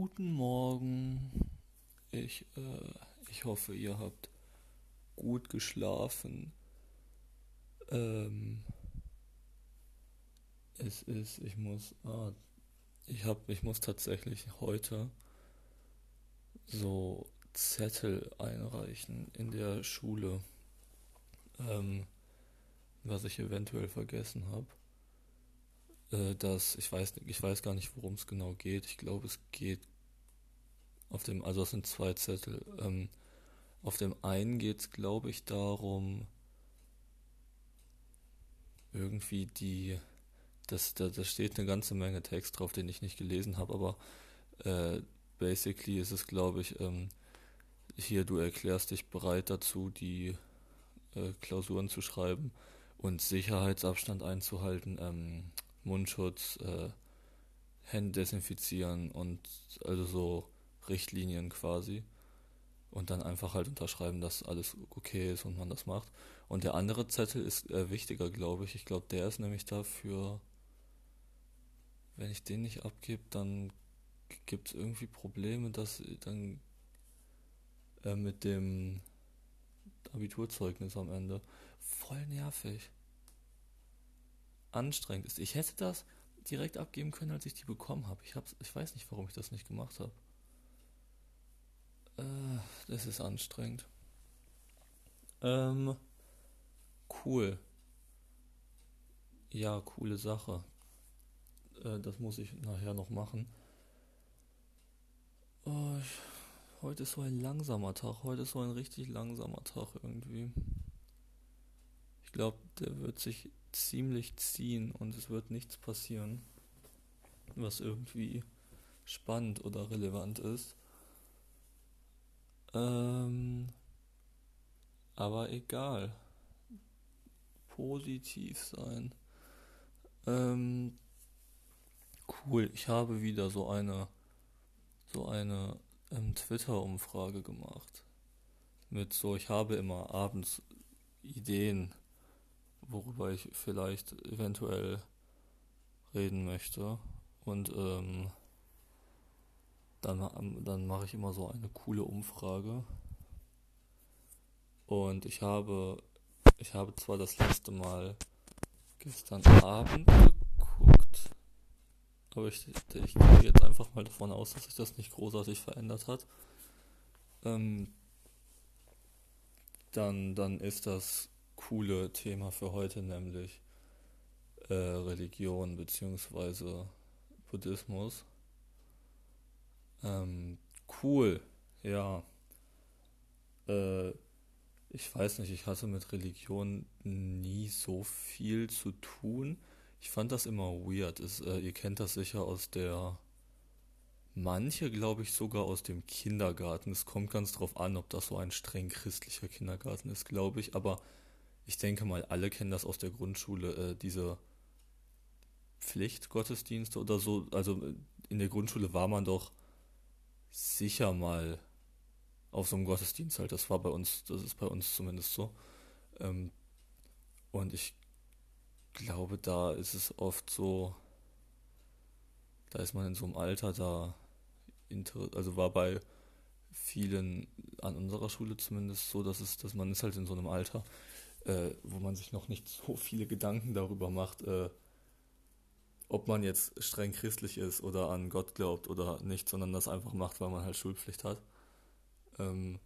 Guten Morgen. Ich, äh, ich hoffe, ihr habt gut geschlafen. Ähm, es ist, ich muss, ah, ich hab, ich muss tatsächlich heute so Zettel einreichen in der Schule, ähm, was ich eventuell vergessen habe. Äh, dass ich weiß, ich weiß gar nicht, worum es genau geht. Ich glaube, es geht auf dem, also es sind zwei Zettel. Ähm, auf dem einen geht es, glaube ich, darum, irgendwie die, das, da, da steht eine ganze Menge Text drauf, den ich nicht gelesen habe, aber äh, basically ist es, glaube ich, ähm, hier, du erklärst dich bereit dazu, die äh, Klausuren zu schreiben und Sicherheitsabstand einzuhalten, ähm, Mundschutz, äh, Hände desinfizieren und also so Richtlinien quasi. Und dann einfach halt unterschreiben, dass alles okay ist und man das macht. Und der andere Zettel ist äh, wichtiger, glaube ich. Ich glaube, der ist nämlich dafür, wenn ich den nicht abgebe, dann gibt es irgendwie Probleme, dass dann äh, mit dem Abiturzeugnis am Ende voll nervig. Anstrengend ist. Ich hätte das direkt abgeben können, als ich die bekommen habe. Ich, ich weiß nicht, warum ich das nicht gemacht habe. Das ist anstrengend. Ähm, cool. Ja, coole Sache. Äh, das muss ich nachher noch machen. Oh, ich, heute ist so ein langsamer Tag. Heute ist so ein richtig langsamer Tag irgendwie. Ich glaube, der wird sich ziemlich ziehen und es wird nichts passieren, was irgendwie spannend oder relevant ist. Ähm, aber egal. Positiv sein. Ähm, cool. Ich habe wieder so eine so eine ähm, Twitter-Umfrage gemacht. Mit so, ich habe immer abends Ideen, worüber ich vielleicht eventuell reden möchte. Und ähm, dann, dann mache ich immer so eine coole Umfrage. Und ich habe, ich habe zwar das letzte Mal gestern Abend geguckt, aber ich, ich gehe jetzt einfach mal davon aus, dass sich das nicht großartig verändert hat. Ähm, dann, dann ist das coole Thema für heute, nämlich äh, Religion bzw. Buddhismus. Ähm, cool, ja. Äh, ich weiß nicht, ich hatte mit Religion nie so viel zu tun. Ich fand das immer weird. Es, äh, ihr kennt das sicher aus der. Manche, glaube ich, sogar aus dem Kindergarten. Es kommt ganz drauf an, ob das so ein streng christlicher Kindergarten ist, glaube ich. Aber ich denke mal, alle kennen das aus der Grundschule, äh, diese Pflichtgottesdienste oder so. Also äh, in der Grundschule war man doch sicher mal auf so einem Gottesdienst halt. Das war bei uns, das ist bei uns zumindest so. Ähm, und ich glaube, da ist es oft so, da ist man in so einem Alter, da, also war bei vielen an unserer Schule zumindest so, dass es, dass man ist halt in so einem Alter, äh, wo man sich noch nicht so viele Gedanken darüber macht, äh, ob man jetzt streng christlich ist oder an Gott glaubt oder nicht, sondern das einfach macht, weil man halt Schulpflicht hat. Ähm,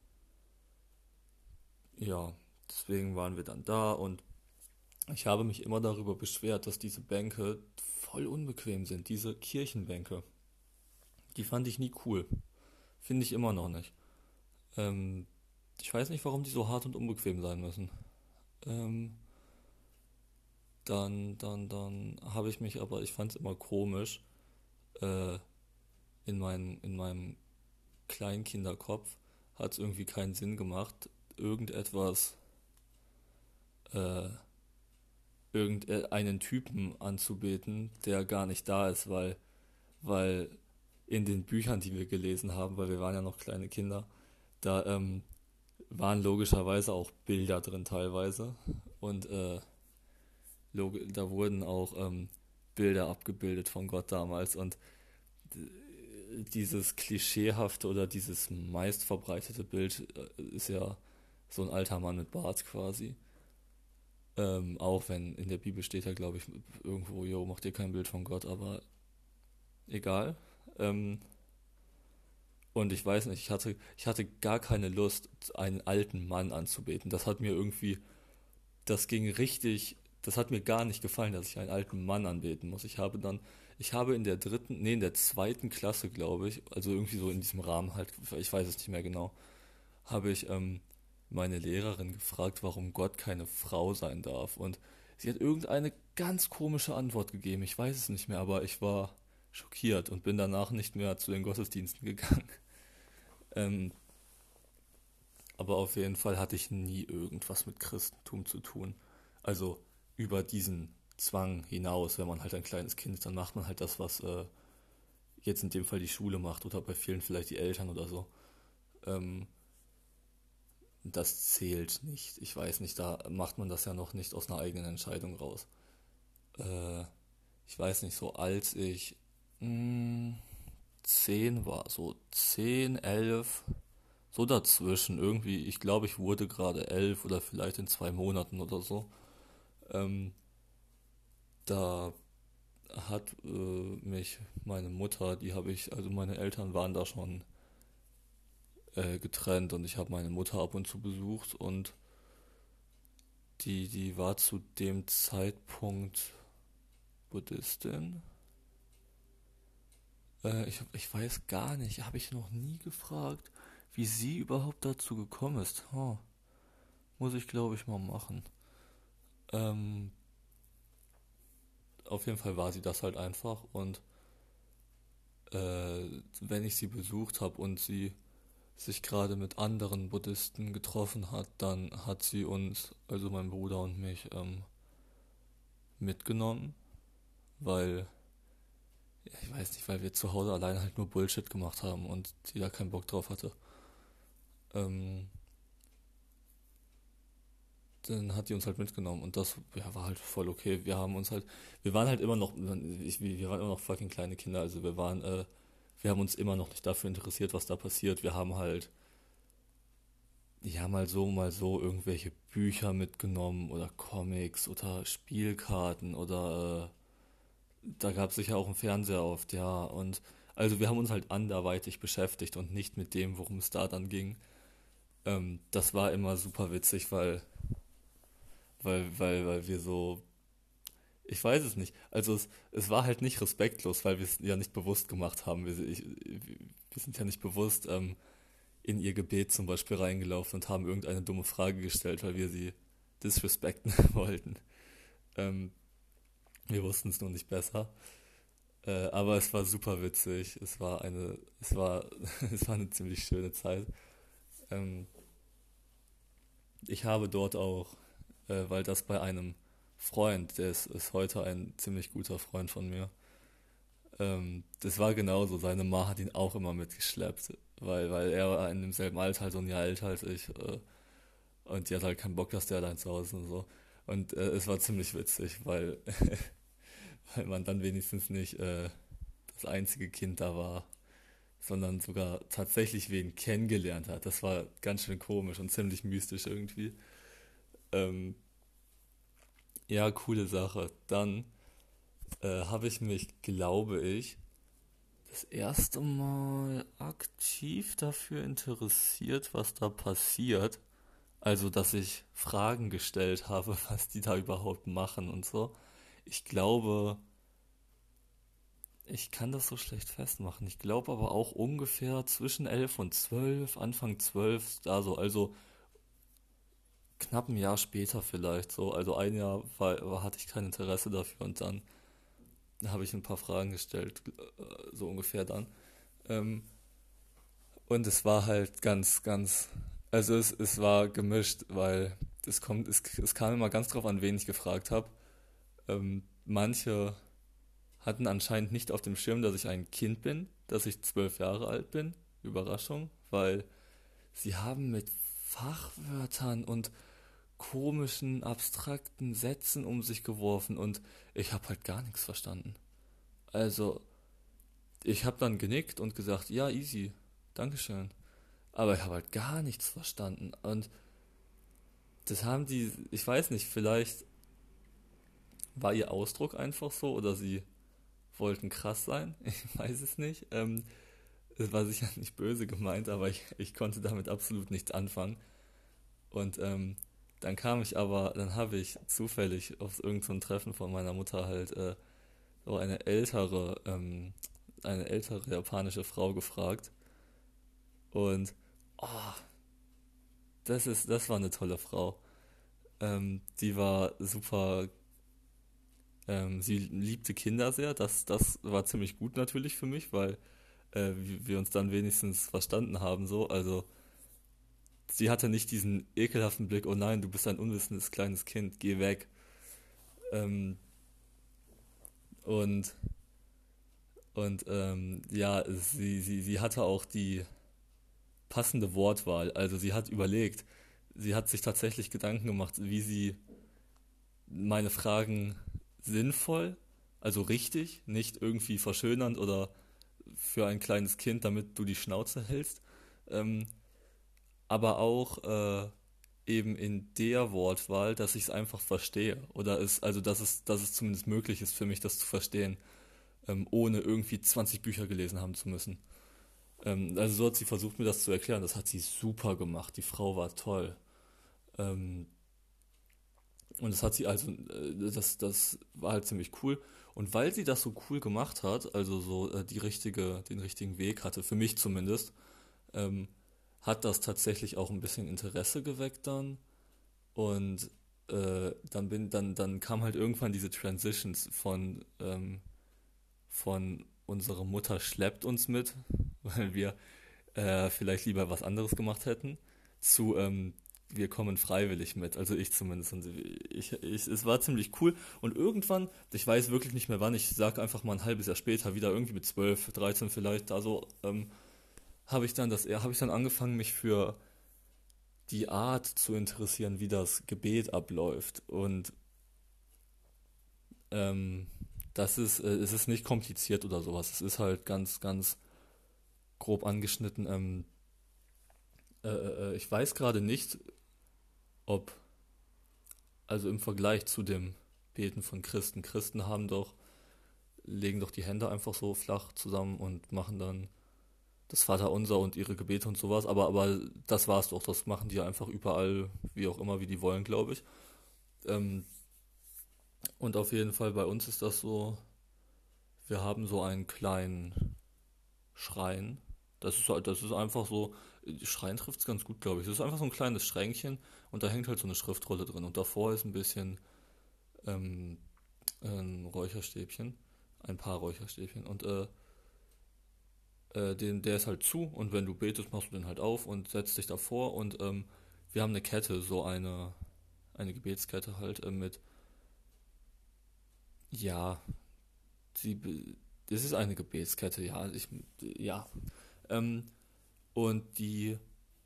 ja, deswegen waren wir dann da und ich habe mich immer darüber beschwert, dass diese Bänke voll unbequem sind, diese Kirchenbänke. Die fand ich nie cool. Finde ich immer noch nicht. Ähm, ich weiß nicht, warum die so hart und unbequem sein müssen. Ähm, dann, dann, dann habe ich mich aber, ich fand es immer komisch, äh, in, mein, in meinem Kleinkinderkopf hat es irgendwie keinen Sinn gemacht, irgendetwas, äh, irgendeinen Typen anzubeten, der gar nicht da ist, weil, weil in den Büchern, die wir gelesen haben, weil wir waren ja noch kleine Kinder, da ähm, waren logischerweise auch Bilder drin teilweise. Und äh, da wurden auch ähm, Bilder abgebildet von Gott damals und dieses klischeehafte oder dieses meistverbreitete Bild äh, ist ja so ein alter Mann mit Bart quasi. Ähm, auch wenn in der Bibel steht ja, glaube ich, irgendwo, jo, mach dir kein Bild von Gott, aber egal. Ähm, und ich weiß nicht, ich hatte, ich hatte gar keine Lust, einen alten Mann anzubeten. Das hat mir irgendwie, das ging richtig, das hat mir gar nicht gefallen, dass ich einen alten Mann anbeten muss. Ich habe dann, ich habe in der dritten, nee, in der zweiten Klasse, glaube ich, also irgendwie so in diesem Rahmen halt, ich weiß es nicht mehr genau, habe ich ähm, meine Lehrerin gefragt, warum Gott keine Frau sein darf. Und sie hat irgendeine ganz komische Antwort gegeben. Ich weiß es nicht mehr, aber ich war schockiert und bin danach nicht mehr zu den Gottesdiensten gegangen. Ähm, aber auf jeden Fall hatte ich nie irgendwas mit Christentum zu tun. Also über diesen Zwang hinaus, wenn man halt ein kleines Kind ist, dann macht man halt das, was äh, jetzt in dem Fall die Schule macht oder bei vielen vielleicht die Eltern oder so. Ähm, das zählt nicht. Ich weiß nicht, da macht man das ja noch nicht aus einer eigenen Entscheidung raus. Äh, ich weiß nicht, so als ich mh, hm, zehn war, so zehn, elf, so dazwischen irgendwie. Ich glaube, ich wurde gerade elf oder vielleicht in zwei Monaten oder so. Ähm, da hat äh, mich meine Mutter, die habe ich, also meine Eltern waren da schon äh, getrennt und ich habe meine Mutter ab und zu besucht und die, die war zu dem Zeitpunkt Buddhistin. Äh, ich, ich weiß gar nicht, habe ich noch nie gefragt, wie sie überhaupt dazu gekommen ist. Oh, muss ich glaube ich mal machen. Ähm, auf jeden Fall war sie das halt einfach und äh, wenn ich sie besucht habe und sie sich gerade mit anderen Buddhisten getroffen hat, dann hat sie uns, also mein Bruder und mich, ähm, mitgenommen, weil, ich weiß nicht, weil wir zu Hause alleine halt nur Bullshit gemacht haben und sie da keinen Bock drauf hatte. Ähm, dann hat die uns halt mitgenommen und das ja, war halt voll okay. Wir haben uns halt, wir waren halt immer noch, ich, wir waren immer noch fucking kleine Kinder, also wir waren, äh, wir haben uns immer noch nicht dafür interessiert, was da passiert. Wir haben halt, ja, mal so, mal so irgendwelche Bücher mitgenommen oder Comics oder Spielkarten oder äh, da gab es sicher auch einen Fernseher oft, ja. Und also wir haben uns halt anderweitig beschäftigt und nicht mit dem, worum es da dann ging. Ähm, das war immer super witzig, weil, weil, weil, weil wir so ich weiß es nicht. Also es, es war halt nicht respektlos, weil wir es ja nicht bewusst gemacht haben. Wir, ich, wir sind ja nicht bewusst ähm, in ihr Gebet zum Beispiel reingelaufen und haben irgendeine dumme Frage gestellt, weil wir sie disrespekten wollten. Ähm, wir wussten es nur nicht besser. Äh, aber es war super witzig. Es war eine, es war, es war eine ziemlich schöne Zeit. Ähm, ich habe dort auch, äh, weil das bei einem Freund, der ist, ist heute ein ziemlich guter Freund von mir. Ähm, das war genauso, seine Ma hat ihn auch immer mitgeschleppt, weil, weil er war in demselben Alter, halt so ein Jahr älter als ich. Äh, und die hat halt keinen Bock, dass der allein zu Hause und so. Und äh, es war ziemlich witzig, weil, weil man dann wenigstens nicht äh, das einzige Kind da war, sondern sogar tatsächlich wen kennengelernt hat. Das war ganz schön komisch und ziemlich mystisch irgendwie. Ähm, ja, coole Sache. Dann äh, habe ich mich, glaube ich, das erste Mal aktiv dafür interessiert, was da passiert. Also, dass ich Fragen gestellt habe, was die da überhaupt machen und so. Ich glaube, ich kann das so schlecht festmachen. Ich glaube aber auch ungefähr zwischen 11 und 12, Anfang 12, da so. Also knapp ein Jahr später vielleicht so. Also ein Jahr war, hatte ich kein Interesse dafür und dann habe ich ein paar Fragen gestellt, äh, so ungefähr dann. Ähm, und es war halt ganz, ganz, also es, es war gemischt, weil es kommt, es, es kam immer ganz drauf an, wen ich gefragt habe. Ähm, manche hatten anscheinend nicht auf dem Schirm, dass ich ein Kind bin, dass ich zwölf Jahre alt bin. Überraschung, weil sie haben mit Fachwörtern und komischen, abstrakten Sätzen um sich geworfen und ich habe halt gar nichts verstanden. Also, ich habe dann genickt und gesagt, ja, easy, Dankeschön. Aber ich habe halt gar nichts verstanden. Und das haben die, ich weiß nicht, vielleicht war ihr Ausdruck einfach so oder sie wollten krass sein. Ich weiß es nicht. Ähm, es war sicher nicht böse gemeint, aber ich, ich konnte damit absolut nichts anfangen. Und ähm, dann kam ich aber, dann habe ich zufällig auf irgendein so Treffen von meiner Mutter halt äh, so eine ältere, ähm, eine ältere japanische Frau gefragt. Und oh, das ist, das war eine tolle Frau. Ähm, die war super. Ähm, sie liebte Kinder sehr. Das, das war ziemlich gut natürlich für mich, weil äh, wir uns dann wenigstens verstanden haben. So, also sie hatte nicht diesen ekelhaften Blick. Oh nein, du bist ein unwissendes kleines Kind. Geh weg. Ähm, und und ähm, ja, sie, sie, sie hatte auch die passende Wortwahl. Also sie hat überlegt, sie hat sich tatsächlich Gedanken gemacht, wie sie meine Fragen sinnvoll, also richtig, nicht irgendwie verschönernd oder für ein kleines Kind, damit du die Schnauze hältst, ähm, aber auch äh, eben in der Wortwahl, dass ich es einfach verstehe oder es, also dass es, dass es zumindest möglich ist für mich, das zu verstehen, ähm, ohne irgendwie 20 Bücher gelesen haben zu müssen. Ähm, also so hat sie versucht, mir das zu erklären. Das hat sie super gemacht. Die Frau war toll. Ähm, und das hat sie also, äh, das, das war halt ziemlich cool. Und weil sie das so cool gemacht hat, also so äh, die richtige, den richtigen Weg hatte, für mich zumindest, ähm, hat das tatsächlich auch ein bisschen Interesse geweckt dann. Und äh, dann bin, dann, dann kam halt irgendwann diese Transitions von, ähm, von unsere Mutter schleppt uns mit, weil wir äh, vielleicht lieber was anderes gemacht hätten, zu ähm, wir kommen freiwillig mit, also ich zumindest. Und ich, ich, es war ziemlich cool. Und irgendwann, ich weiß wirklich nicht mehr wann, ich sage einfach mal ein halbes Jahr später, wieder irgendwie mit 12, 13 vielleicht, also ähm, habe ich dann das, habe ich dann angefangen, mich für die Art zu interessieren, wie das Gebet abläuft. Und ähm, das ist, äh, es ist nicht kompliziert oder sowas. Es ist halt ganz, ganz grob angeschnitten. Ähm, äh, äh, ich weiß gerade nicht, ob, also im Vergleich zu dem Beten von Christen, Christen haben doch, legen doch die Hände einfach so flach zusammen und machen dann das Vaterunser und ihre Gebete und sowas, aber, aber das war's doch, das machen die einfach überall, wie auch immer, wie die wollen, glaube ich. Ähm, und auf jeden Fall bei uns ist das so, wir haben so einen kleinen Schrein. Das ist, das ist einfach so, Schrein trifft es ganz gut, glaube ich. Das ist einfach so ein kleines Schränkchen und da hängt halt so eine Schriftrolle drin. Und davor ist ein bisschen ähm, ein Räucherstäbchen, ein paar Räucherstäbchen. Und äh, äh, den, der ist halt zu und wenn du betest, machst du den halt auf und setzt dich davor. Und ähm, wir haben eine Kette, so eine, eine Gebetskette halt äh, mit ja, sie, das ist eine Gebetskette, ja, ich, ja. Ähm, und die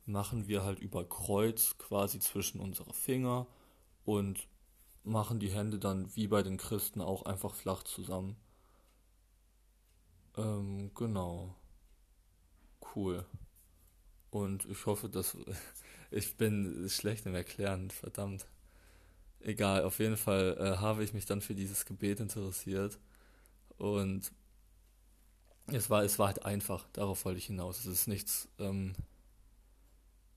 machen wir halt über Kreuz quasi zwischen unsere Finger und machen die Hände dann wie bei den Christen auch einfach flach zusammen. Ähm, genau. Cool. Und ich hoffe, dass ich bin schlecht im Erklären, verdammt. Egal, auf jeden Fall äh, habe ich mich dann für dieses Gebet interessiert. Und es war, es war halt einfach, darauf wollte ich hinaus. Es ist nichts ähm,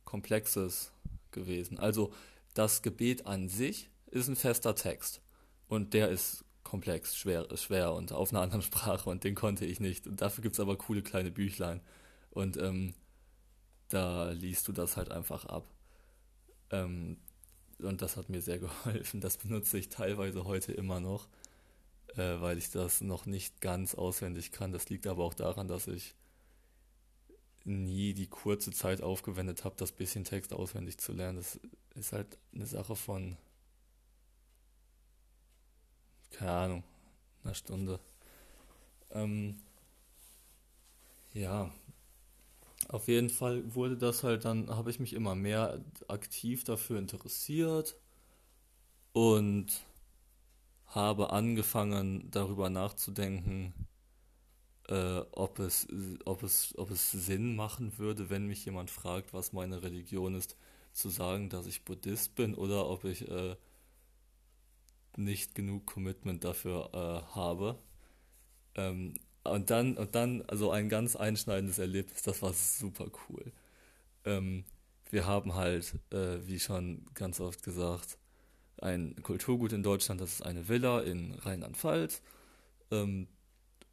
Komplexes gewesen. Also das Gebet an sich ist ein fester Text. Und der ist komplex, schwer, schwer und auf einer anderen Sprache und den konnte ich nicht. Und dafür gibt es aber coole kleine Büchlein. Und ähm, da liest du das halt einfach ab. Ähm, und das hat mir sehr geholfen. Das benutze ich teilweise heute immer noch, äh, weil ich das noch nicht ganz auswendig kann. Das liegt aber auch daran, dass ich nie die kurze Zeit aufgewendet habe, das bisschen Text auswendig zu lernen. Das ist halt eine Sache von, keine Ahnung, einer Stunde. Ähm, ja, auf jeden Fall wurde das halt dann, habe ich mich immer mehr aktiv dafür interessiert und habe angefangen darüber nachzudenken, äh, ob, es, ob, es, ob es Sinn machen würde, wenn mich jemand fragt, was meine Religion ist, zu sagen, dass ich Buddhist bin oder ob ich äh, nicht genug Commitment dafür äh, habe. Ähm, und dann, und dann, also ein ganz einschneidendes Erlebnis, das war super cool. Ähm, wir haben halt, äh, wie schon ganz oft gesagt, ein Kulturgut in Deutschland, das ist eine Villa in Rheinland-Pfalz. Ähm,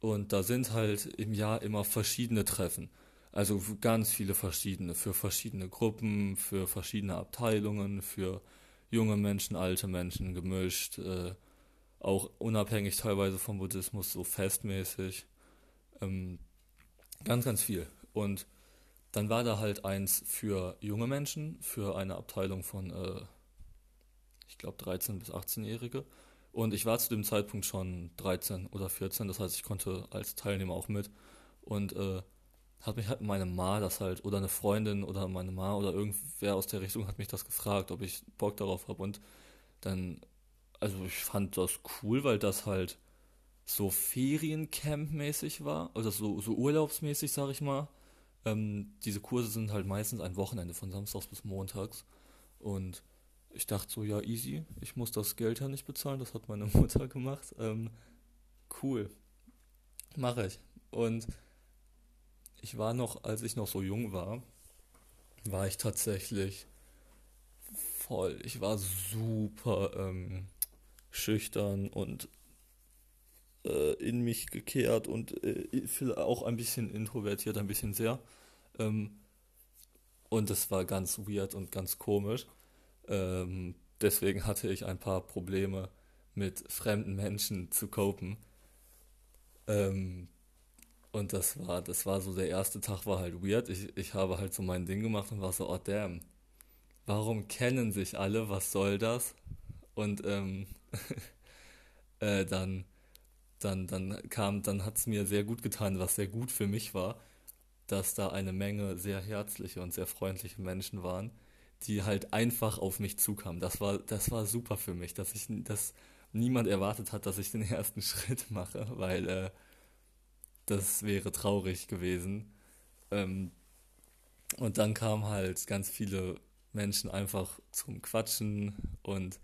und da sind halt im Jahr immer verschiedene Treffen. Also ganz viele verschiedene, für verschiedene Gruppen, für verschiedene Abteilungen, für junge Menschen, alte Menschen gemischt, äh, auch unabhängig teilweise vom Buddhismus, so festmäßig. Ähm, ganz, ganz viel. Und dann war da halt eins für junge Menschen, für eine Abteilung von, äh, ich glaube, 13- bis 18-Jährige. Und ich war zu dem Zeitpunkt schon 13 oder 14, das heißt, ich konnte als Teilnehmer auch mit. Und äh, hat mich halt meine Ma das halt, oder eine Freundin oder meine Ma oder irgendwer aus der Richtung hat mich das gefragt, ob ich Bock darauf habe. Und dann, also ich fand das cool, weil das halt so Feriencamp-mäßig war, oder so, so urlaubsmäßig, sag ich mal. Ähm, diese Kurse sind halt meistens ein Wochenende von Samstags bis Montags. Und ich dachte so, ja, easy, ich muss das Geld ja nicht bezahlen, das hat meine Mutter gemacht. Ähm, cool, mache ich. Und ich war noch, als ich noch so jung war, war ich tatsächlich voll. Ich war super ähm, schüchtern und äh, in mich gekehrt und äh, auch ein bisschen introvertiert, ein bisschen sehr. Ähm, und es war ganz weird und ganz komisch. Ähm, deswegen hatte ich ein paar Probleme mit fremden Menschen zu copen. Ähm, und das war, das war so, der erste Tag war halt weird. Ich, ich habe halt so mein Ding gemacht und war so, oh damn, warum kennen sich alle, was soll das? Und ähm, äh, dann, dann, dann kam, dann hat es mir sehr gut getan, was sehr gut für mich war, dass da eine Menge sehr herzliche und sehr freundliche Menschen waren, die halt einfach auf mich zukamen. Das war, das war super für mich, dass ich, dass niemand erwartet hat, dass ich den ersten Schritt mache, weil äh, das wäre traurig gewesen. Ähm, und dann kamen halt ganz viele Menschen einfach zum Quatschen und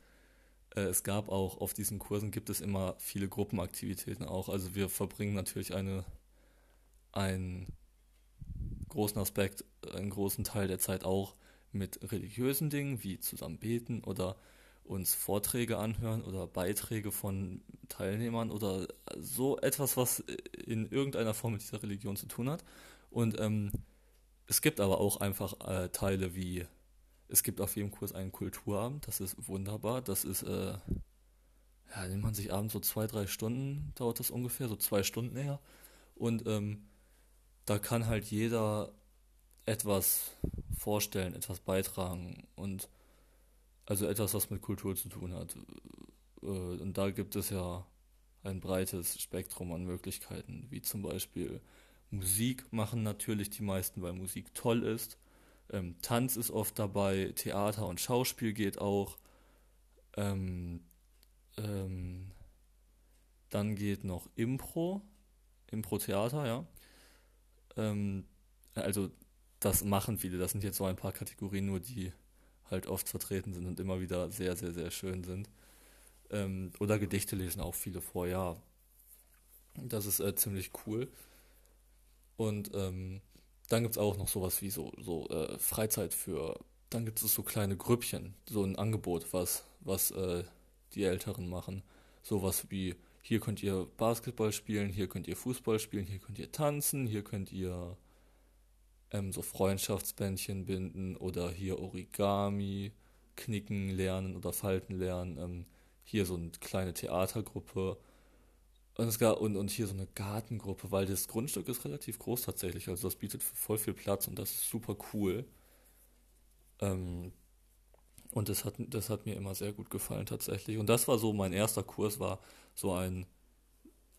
es gab auch auf diesen Kursen gibt es immer viele Gruppenaktivitäten auch. Also wir verbringen natürlich eine, einen großen Aspekt, einen großen Teil der Zeit auch mit religiösen Dingen wie zusammen beten oder uns Vorträge anhören oder Beiträge von Teilnehmern oder so etwas, was in irgendeiner Form mit dieser Religion zu tun hat. Und ähm, es gibt aber auch einfach äh, Teile wie, es gibt auf jedem Kurs einen Kulturabend, das ist wunderbar, das ist, äh, ja, nimmt man sich abends so zwei, drei Stunden, dauert das ungefähr, so zwei Stunden her. Und ähm, da kann halt jeder etwas vorstellen, etwas beitragen und also etwas, was mit Kultur zu tun hat. Äh, und da gibt es ja ein breites Spektrum an Möglichkeiten, wie zum Beispiel Musik machen natürlich die meisten, weil Musik toll ist. Ähm, Tanz ist oft dabei, Theater und Schauspiel geht auch. Ähm, ähm, dann geht noch Impro, Impro-Theater, ja. Ähm, also das machen viele, das sind jetzt so ein paar Kategorien nur, die halt oft vertreten sind und immer wieder sehr, sehr, sehr schön sind. Ähm, oder Gedichte lesen auch viele vor, ja. Das ist äh, ziemlich cool. Und ähm, dann gibt es auch noch sowas wie so, so äh, Freizeit für, dann gibt es so kleine Grüppchen, so ein Angebot, was, was äh, die Älteren machen. Sowas wie, hier könnt ihr Basketball spielen, hier könnt ihr Fußball spielen, hier könnt ihr tanzen, hier könnt ihr ähm, so Freundschaftsbändchen binden oder hier Origami knicken lernen oder falten lernen. Ähm, hier so eine kleine Theatergruppe und, es gab, und, und hier so eine Gartengruppe, weil das Grundstück ist relativ groß tatsächlich. Also das bietet voll viel Platz und das ist super cool. Ähm, und das hat, das hat mir immer sehr gut gefallen tatsächlich. Und das war so, mein erster Kurs war so ein,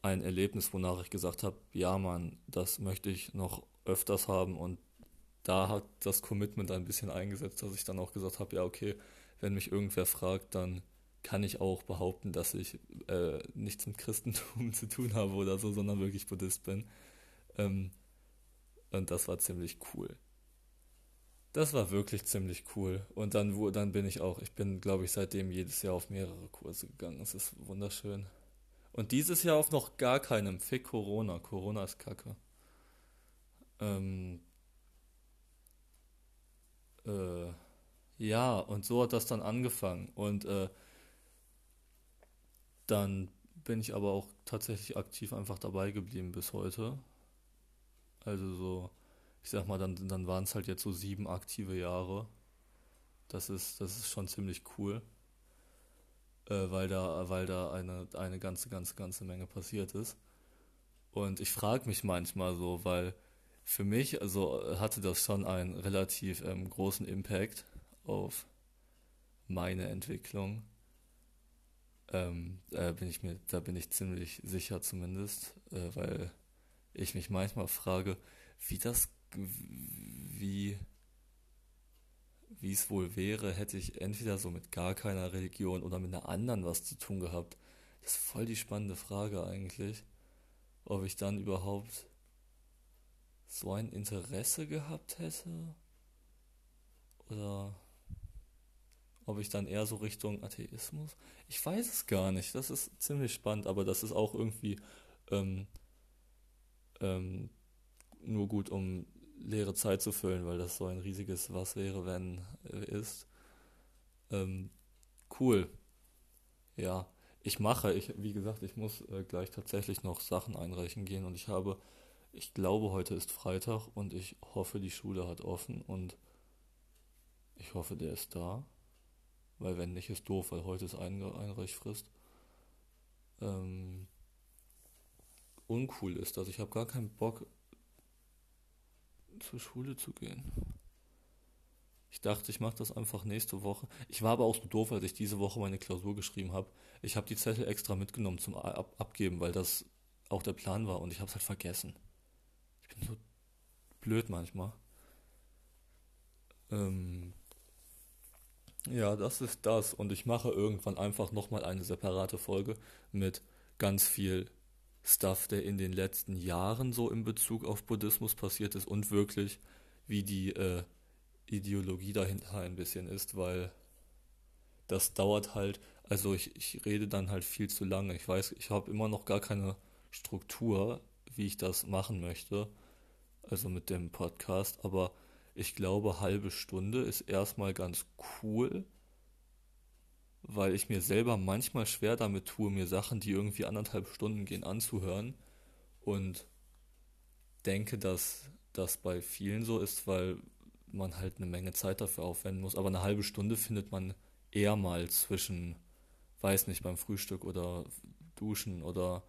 ein Erlebnis, wonach ich gesagt habe, ja Mann, das möchte ich noch öfters haben und da hat das Commitment ein bisschen eingesetzt, dass ich dann auch gesagt habe, ja, okay, wenn mich irgendwer fragt, dann kann ich auch behaupten, dass ich äh, nichts mit Christentum zu tun habe oder so, sondern wirklich Buddhist bin. Ähm, und das war ziemlich cool. Das war wirklich ziemlich cool. Und dann, dann bin ich auch, ich bin, glaube ich, seitdem jedes Jahr auf mehrere Kurse gegangen. Es ist wunderschön. Und dieses Jahr auf noch gar keinem. Fick Corona. Corona ist kacke. Ähm, äh, ja, und so hat das dann angefangen. Und äh, dann bin ich aber auch tatsächlich aktiv einfach dabei geblieben bis heute. Also so, ich sag mal, dann, dann waren es halt jetzt so sieben aktive Jahre. Das ist, das ist schon ziemlich cool. Äh, weil da, weil da eine, eine ganze, ganze, ganze Menge passiert ist. Und ich frage mich manchmal so, weil für mich, also hatte das schon einen relativ ähm, großen Impact auf meine Entwicklung. Ähm, äh, bin ich mir, da bin ich ziemlich sicher zumindest, äh, weil ich mich manchmal frage, wie das, wie, wie es wohl wäre, hätte ich entweder so mit gar keiner Religion oder mit einer anderen was zu tun gehabt. Das ist voll die spannende Frage eigentlich, ob ich dann überhaupt so ein Interesse gehabt hätte? Oder ob ich dann eher so Richtung Atheismus? Ich weiß es gar nicht. Das ist ziemlich spannend, aber das ist auch irgendwie ähm, ähm, nur gut, um leere Zeit zu füllen, weil das so ein riesiges Was wäre, wenn äh, ist. Ähm, cool. Ja, ich mache, ich, wie gesagt, ich muss äh, gleich tatsächlich noch Sachen einreichen gehen und ich habe ich glaube, heute ist Freitag und ich hoffe, die Schule hat offen und ich hoffe, der ist da. Weil wenn nicht, ist doof, weil heute ist Einre Einreichfrist. Ähm, uncool ist das. Ich habe gar keinen Bock, zur Schule zu gehen. Ich dachte, ich mache das einfach nächste Woche. Ich war aber auch so doof, als ich diese Woche meine Klausur geschrieben habe. Ich habe die Zettel extra mitgenommen zum Ab Abgeben, weil das auch der Plan war und ich habe es halt vergessen bin so blöd manchmal. Ähm, ja, das ist das. Und ich mache irgendwann einfach nochmal eine separate Folge mit ganz viel Stuff, der in den letzten Jahren so in Bezug auf Buddhismus passiert ist und wirklich, wie die äh, Ideologie dahinter ein bisschen ist, weil das dauert halt, also ich, ich rede dann halt viel zu lange. Ich weiß, ich habe immer noch gar keine Struktur, wie ich das machen möchte also mit dem Podcast, aber ich glaube, halbe Stunde ist erstmal ganz cool, weil ich mir selber manchmal schwer damit tue, mir Sachen, die irgendwie anderthalb Stunden gehen, anzuhören und denke, dass das bei vielen so ist, weil man halt eine Menge Zeit dafür aufwenden muss. Aber eine halbe Stunde findet man eher mal zwischen, weiß nicht, beim Frühstück oder Duschen oder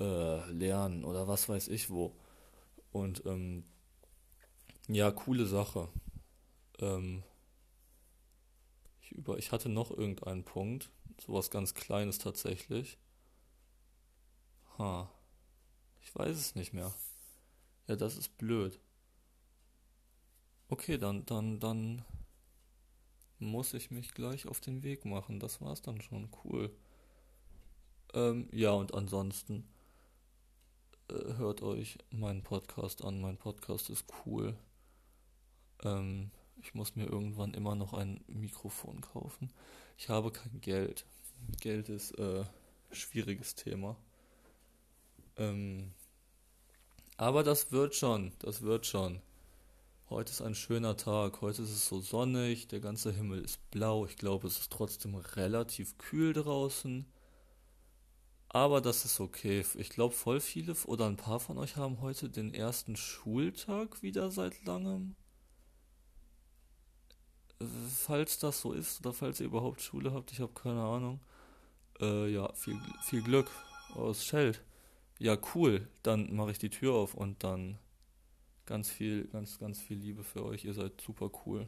äh, Lernen oder was weiß ich wo. Und ähm, ja, coole Sache. Ähm, ich, über, ich hatte noch irgendeinen Punkt, sowas ganz Kleines tatsächlich. Ha, ich weiß es nicht mehr. Ja, das ist blöd. Okay, dann, dann, dann muss ich mich gleich auf den Weg machen. Das war's dann schon. Cool. Ähm, ja, und ansonsten äh, hört euch meinen Podcast an. Mein Podcast ist cool. Ähm, ich muss mir irgendwann immer noch ein Mikrofon kaufen. Ich habe kein Geld. Geld ist äh, schwieriges Thema. Ähm, aber das wird schon, das wird schon. Heute ist ein schöner Tag. Heute ist es so sonnig, der ganze Himmel ist blau. Ich glaube, es ist trotzdem relativ kühl draußen. Aber das ist okay. Ich glaube, voll viele oder ein paar von euch haben heute den ersten Schultag wieder seit langem. Falls das so ist oder falls ihr überhaupt Schule habt, ich habe keine Ahnung. Äh, ja, viel, viel Glück aus Scheld. Ja, cool. Dann mache ich die Tür auf und dann ganz viel, ganz, ganz viel Liebe für euch. Ihr seid super cool.